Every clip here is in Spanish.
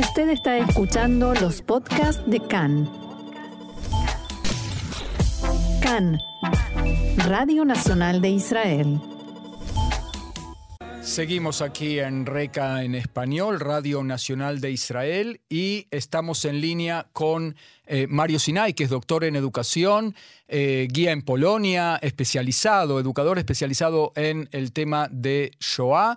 Usted está escuchando los podcasts de CAN. CAN, Radio Nacional de Israel. Seguimos aquí en RECA en español, Radio Nacional de Israel, y estamos en línea con eh, Mario Sinay, que es doctor en educación, eh, guía en Polonia, especializado, educador especializado en el tema de Shoah,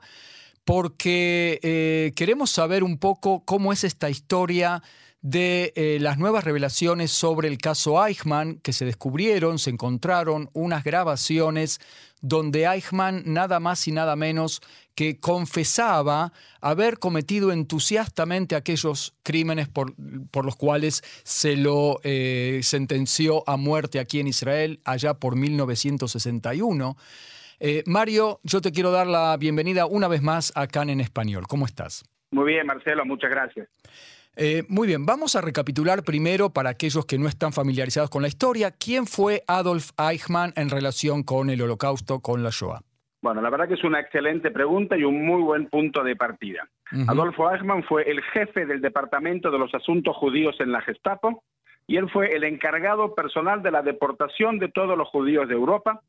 porque eh, queremos saber un poco cómo es esta historia de las nuevas revelaciones sobre el caso Eichmann, que se descubrieron, se encontraron unas grabaciones donde Eichmann nada más y nada menos que confesaba haber cometido entusiastamente aquellos crímenes por, los cuales se lo eh, sentenció a muerte aquí en Israel allá por 1961. Eh, Mario, yo te quiero dar la bienvenida una vez más acá en Español. ¿Cómo estás? Muy bien, Marcelo, muchas gracias. Eh, muy bien, vamos a recapitular primero para aquellos que no están familiarizados con la historia, ¿quién fue Adolf Eichmann en relación con el holocausto, con la Shoah? Bueno, la verdad que es una excelente pregunta y un muy buen punto de partida. Adolfo Eichmann fue el jefe del Departamento de los Asuntos Judíos en la Gestapo y él fue el encargado personal de la deportación de todos los judíos de Europa,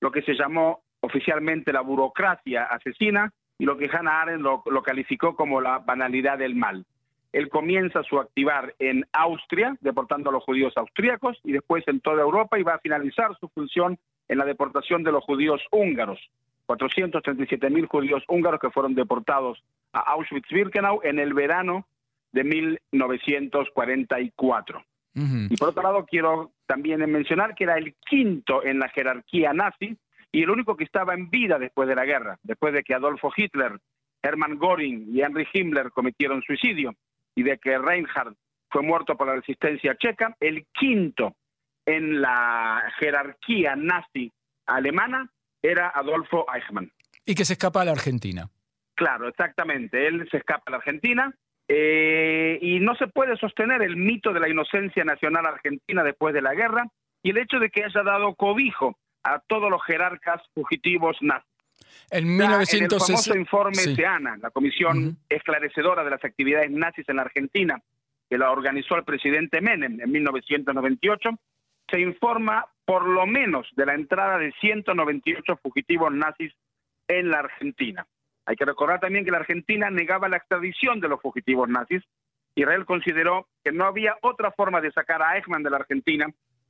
lo que se llamó oficialmente la burocracia asesina y lo que Hannah Arendt lo calificó como la banalidad del mal. Él comienza su activar en Austria, deportando a los judíos austríacos, y después en toda Europa, y va a finalizar su función en la deportación de los judíos húngaros. 437 mil judíos húngaros que fueron deportados a Auschwitz-Birkenau en el verano de 1944. Y por otro lado, quiero también mencionar que era el quinto en la jerarquía nazi y el único que estaba en vida después de la guerra, después de que Adolfo Hitler, Hermann Göring y Henry Himmler cometieron suicidio y de que Reinhardt fue muerto por la resistencia checa, el quinto en la jerarquía nazi alemana era Adolfo Eichmann. Y que se escapa a la Argentina. Claro, exactamente. Él se escapa a la Argentina eh, y no se puede sostener el mito de la inocencia nacional argentina después de la guerra y el hecho de que haya dado cobijo a todos los jerarcas fugitivos nazis. En, 1960... el famoso informe de ANA, la comisión esclarecedora de las actividades nazis en la Argentina, que la organizó el presidente Menem en 1998, se informa por lo menos de la entrada de 198 fugitivos nazis en la Argentina. Hay que recordar también que la Argentina negaba la extradición de los fugitivos nazis. Israel consideró que no había otra forma de sacar a Eichmann de la Argentina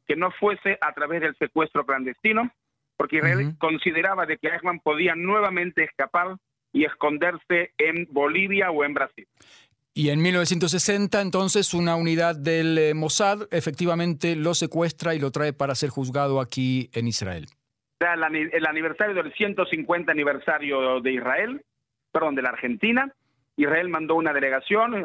que no fuese a través del secuestro clandestino porque Israel consideraba de que Eichmann podía nuevamente escapar y esconderse en Bolivia o en Brasil. Y en 1960, entonces, una unidad del eh, Mossad efectivamente lo secuestra y lo trae para ser juzgado aquí en Israel. El aniversario del 150 aniversario de Israel, perdón, de la Argentina, Israel mandó una delegación,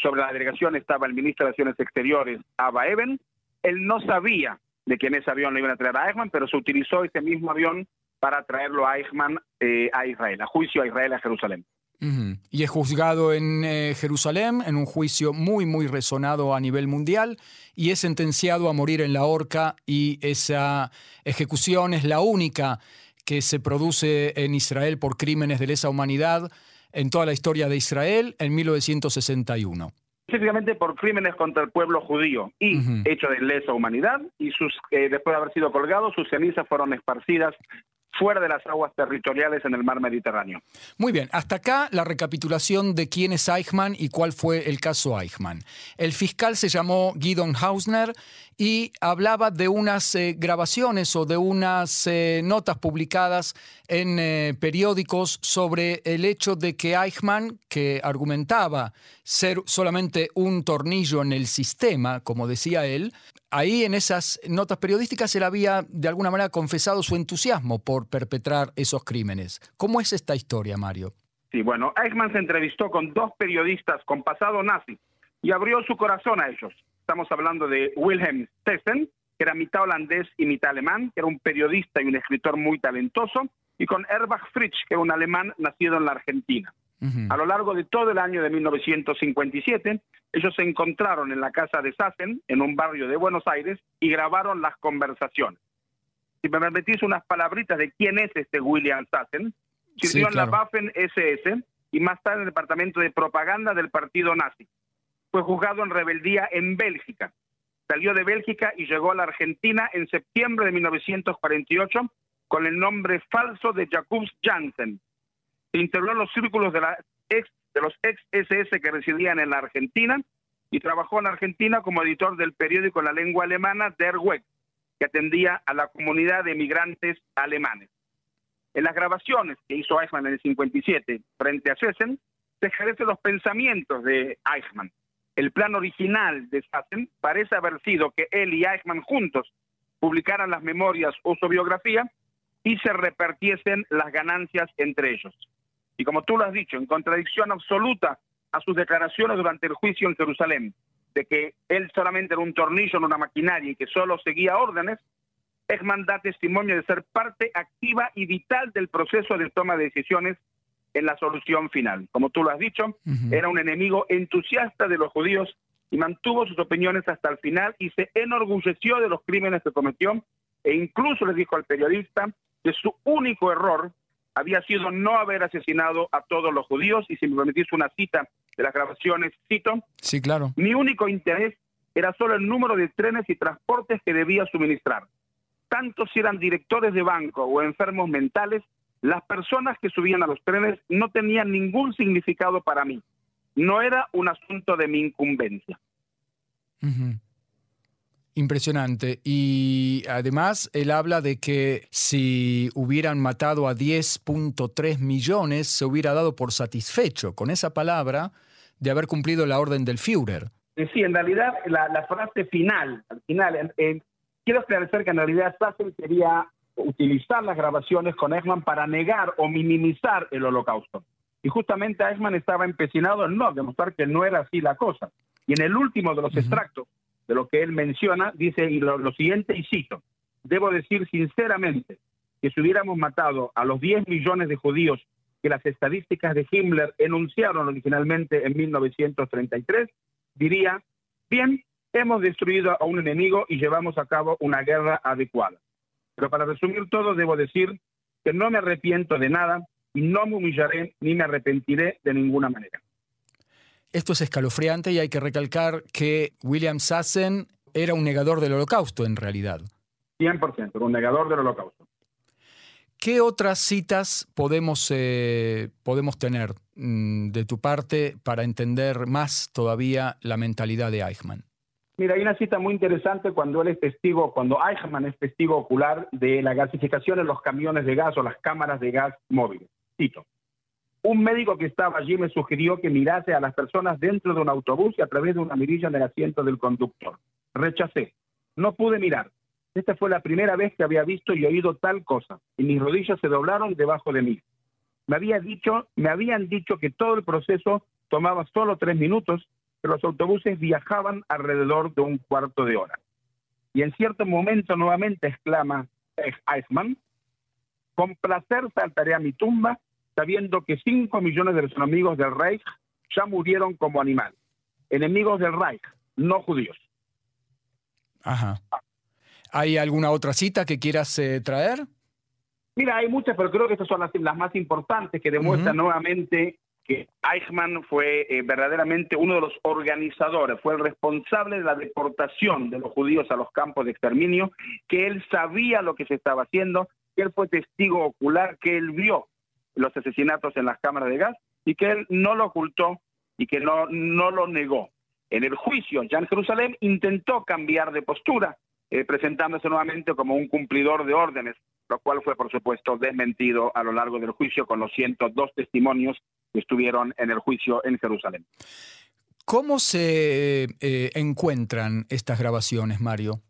sobre la delegación estaba el ministro de Relaciones Exteriores, Abba Eben. Él no sabía de que en ese avión lo iban a traer a Eichmann, pero se utilizó ese mismo avión para traerlo a Eichmann eh, a Israel, a juicio a Israel, a Jerusalén. Y es juzgado en eh, Jerusalén, en un juicio muy, muy resonado a nivel mundial, y es sentenciado a morir en la horca, y esa ejecución es la única que se produce en Israel por crímenes de lesa humanidad en toda la historia de Israel en 1961 específicamente por crímenes contra el pueblo judío y hecho de lesa humanidad y sus eh, después de haber sido colgados sus cenizas fueron esparcidas fuera de las aguas territoriales en el mar Mediterráneo. Muy bien, hasta acá la recapitulación de quién es Eichmann y cuál fue el caso Eichmann. El fiscal se llamó Guidon Hausner y hablaba de unas eh, grabaciones o de unas eh, notas publicadas en eh, periódicos sobre el hecho de que Eichmann, que argumentaba ser solamente un tornillo en el sistema, como decía él, ahí en esas notas periodísticas él había de alguna manera confesado su entusiasmo por perpetrar esos crímenes. ¿Cómo es esta historia, Mario? Sí, bueno, Eichmann se entrevistó con dos periodistas con pasado nazi y abrió su corazón a ellos. Estamos hablando de Wilhelm Stessen, que era mitad holandés y mitad alemán, que era un periodista y un escritor muy talentoso, y con Erbach Fritsch, que era un alemán nacido en la Argentina. A lo largo de todo el año de 1957, ellos se encontraron en la casa de Sassen, en un barrio de Buenos Aires, y grabaron las conversaciones. Si me permitís unas palabritas de quién es este William Sassen, sirvió en la Waffen SS y más tarde en el departamento de propaganda del partido nazi. fue juzgado en rebeldía en Bélgica. Salió de Bélgica y llegó a la Argentina en septiembre de 1948 con el nombre falso de Jacobs Janssen. Integró los círculos de, la ex, de los ex SS que residían en la Argentina y trabajó en Argentina como editor del periódico en la lengua alemana Der Weg, que atendía a la comunidad de migrantes alemanes. En las grabaciones que hizo Eichmann en el 57 frente a Sessen, se ejercen los pensamientos de Eichmann. El plan original de Sessen parece haber sido que él y Eichmann juntos publicaran las memorias o su biografía y se repartiesen las ganancias entre ellos. Y como tú lo has dicho, en contradicción absoluta a sus declaraciones durante el juicio en Jerusalén, de que él solamente era un tornillo en una maquinaria y que solo seguía órdenes, Ekman da testimonio de ser parte activa y vital del proceso de toma de decisiones en la solución final. Como tú lo has dicho, era un enemigo entusiasta de los judíos y mantuvo sus opiniones hasta el final y se enorgulleció de los crímenes que cometió e incluso le dijo al periodista que su único error había sido no haber asesinado a todos los judíos y si me permitís una cita de las grabaciones, cito. Sí, claro. Mi único interés era solo el número de trenes y transportes que debía suministrar. Tanto si eran directores de banco o enfermos mentales, las personas que subían a los trenes no tenían ningún significado para mí. No era un asunto de mi incumbencia. Impresionante. Y además él habla de que si hubieran matado a 10.3 millones, se hubiera dado por satisfecho con esa palabra de haber cumplido la orden del Führer. Sí, en realidad la, frase final, al final, quiero esclarecer que en realidad Sassel quería utilizar las grabaciones con Eichmann para negar o minimizar el holocausto. Y justamente Eichmann estaba empecinado en no demostrar que no era así la cosa. Y en el último de los extractos, de lo que él menciona, dice y lo, siguiente, y cito, debo decir sinceramente que si hubiéramos matado a los 10 millones de judíos que las estadísticas de Himmler enunciaron originalmente en 1933, diría, bien, hemos destruido a un enemigo y llevamos a cabo una guerra adecuada. Pero para resumir todo, debo decir que no me arrepiento de nada y no me humillaré ni me arrepentiré de ninguna manera. Esto es escalofriante y hay que recalcar que William Sassen era un negador del holocausto en realidad. 100%, un negador del holocausto. ¿Qué otras citas podemos, eh, podemos tener mm, de tu parte para entender más todavía la mentalidad de Eichmann? Mira, hay una cita muy interesante cuando él es testigo, cuando Eichmann es testigo ocular de la gasificación en los camiones de gas o las cámaras de gas móviles. Cito. Un médico que estaba allí me sugirió que mirase a las personas dentro de un autobús y a través de una mirilla en el asiento del conductor. Rechacé. No pude mirar. Esta fue la primera vez que había visto y oído tal cosa, y mis rodillas se doblaron debajo de mí. Me, había dicho, habían dicho que todo el proceso tomaba solo tres minutos, que los autobuses viajaban alrededor de un cuarto de hora. Y en cierto momento nuevamente exclama Eichmann, con placer saltaré a mi tumba sabiendo que 5 millones de los enemigos del Reich ya murieron como animal. Enemigos del Reich, no judíos. Ajá. ¿Hay alguna otra cita que quieras eh, traer? Mira, hay muchas, pero creo que estas son las, más importantes que demuestran nuevamente que Eichmann fue eh, verdaderamente uno de los organizadores, fue el responsable de la deportación de los judíos a los campos de exterminio, que él sabía lo que se estaba haciendo, que él fue testigo ocular, que él vio los asesinatos en las cámaras de gas y que él no lo ocultó y que no, no lo negó. En el juicio, Jan Jerusalén intentó cambiar de postura, eh, presentándose nuevamente como un cumplidor de órdenes, lo cual fue, por supuesto, desmentido a lo largo del juicio con los 102 testimonios que estuvieron en el juicio en Jerusalén. ¿Cómo se eh, encuentran estas grabaciones, Mario?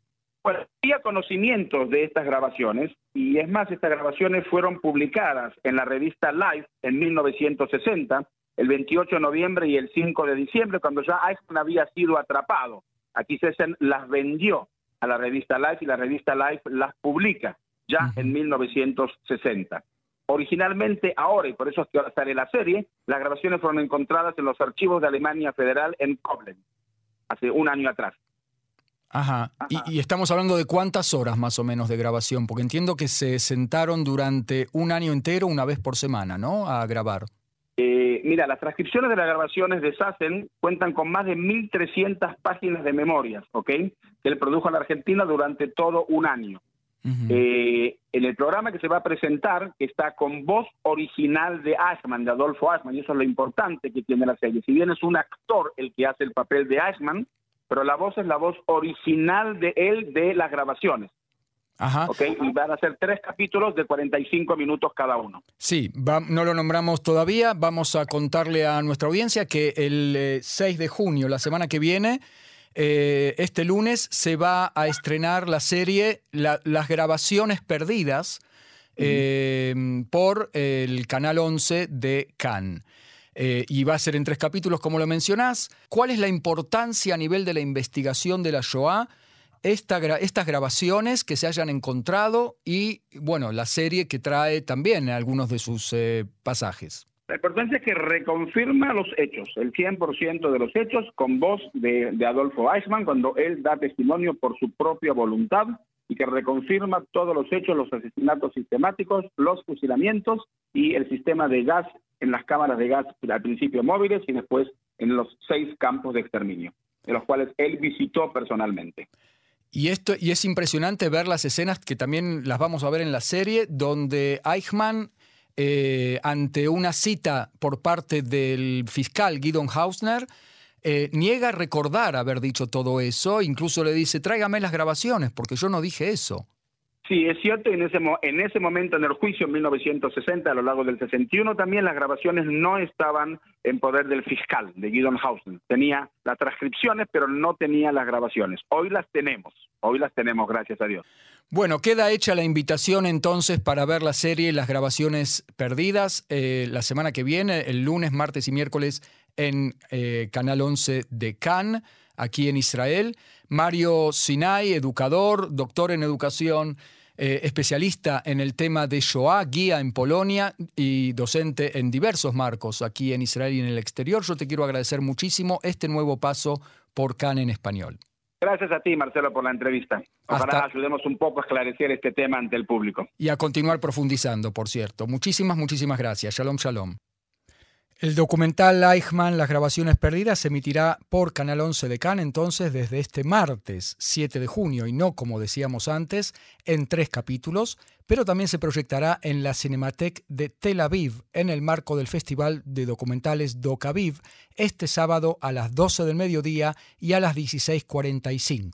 Bueno, había conocimientos de estas grabaciones y es más, estas grabaciones fueron publicadas en la revista Life en 1960, el 28 de noviembre y el 5 de diciembre, cuando ya Eichmann había sido atrapado. Aquí Sessen las vendió a la revista Life y la revista Life las publica ya en 1960. Originalmente ahora, y por eso es que ahora sale la serie, las grabaciones fueron encontradas en los archivos de Alemania Federal en Koblenz, hace un año atrás. Ajá. Y, estamos hablando de cuántas horas más o menos de grabación, porque entiendo que se sentaron durante un año entero, una vez por semana, ¿no? A grabar. Eh, mira, las transcripciones de las grabaciones de Sassen cuentan con más de 1.300 páginas de memorias, ¿ok? Que él produjo en la Argentina durante todo un año. Eh, en el programa que se va a presentar está con voz original de Ashman, de Adolfo Ashman, y eso es lo importante que tiene la serie. Si bien es un actor el que hace el papel de Ashman, pero la voz es la voz original de él de las grabaciones. Ajá. Okay, y van a ser tres capítulos de 45 minutos cada uno. Sí, no lo nombramos todavía. Vamos a contarle a nuestra audiencia que el 6 eh, de junio, la semana que viene, eh, este lunes se va a estrenar la serie Las grabaciones perdidas eh, por el Canal 11 de Cannes. Y va a ser en tres capítulos, como lo mencionás. ¿Cuál es la importancia a nivel de la investigación de la Shoah? estas grabaciones que se hayan encontrado y, bueno, la serie que trae también algunos de sus eh, pasajes. La importancia es que reconfirma los hechos, el 100% de los hechos, con voz de, Adolfo Eichmann, cuando él da testimonio por su propia voluntad y que reconfirma todos los hechos, los asesinatos sistemáticos, los fusilamientos y el sistema de gas en las cámaras de gas al principio móviles y después en los seis campos de exterminio, de los cuales él visitó personalmente. Y, esto, y es impresionante ver las escenas que también las vamos a ver en la serie, donde Eichmann, eh, ante una cita por parte del fiscal Guidon Hausner, eh, niega recordar haber dicho todo eso, incluso le dice, tráigame las grabaciones, porque yo no dije eso. Sí, es cierto, en ese, en ese momento en el juicio en 1960, a lo largo del 61, también las grabaciones no estaban en poder del fiscal, de Gideon Hausen. Tenía las transcripciones, pero no tenía las grabaciones. Hoy las tenemos, hoy las tenemos, gracias a Dios. Bueno, queda hecha la invitación entonces para ver la serie Las grabaciones perdidas eh, la semana que viene, el lunes, martes y miércoles en eh, Canal 11 de Cannes, aquí en Israel. Mario Sinai, educador, doctor en educación eh, especialista en el tema de Shoah, guía en Polonia y docente en diversos marcos aquí en Israel y en el exterior. Yo te quiero agradecer muchísimo este nuevo paso por CAN en español. Gracias a ti, Marcelo, por la entrevista. Ojalá ayudemos un poco a esclarecer este tema ante el público. Y a continuar profundizando, por cierto. Muchísimas, muchísimas gracias. Shalom, shalom. El documental Eichmann, Las grabaciones perdidas, se emitirá por Canal 11 de Cannes entonces desde este martes 7 de junio y no, como decíamos antes, en tres capítulos, pero también se proyectará en la Cinemateca de Tel Aviv en el marco del Festival de Documentales Doc Aviv este sábado a las 12 del mediodía y a las 16.45.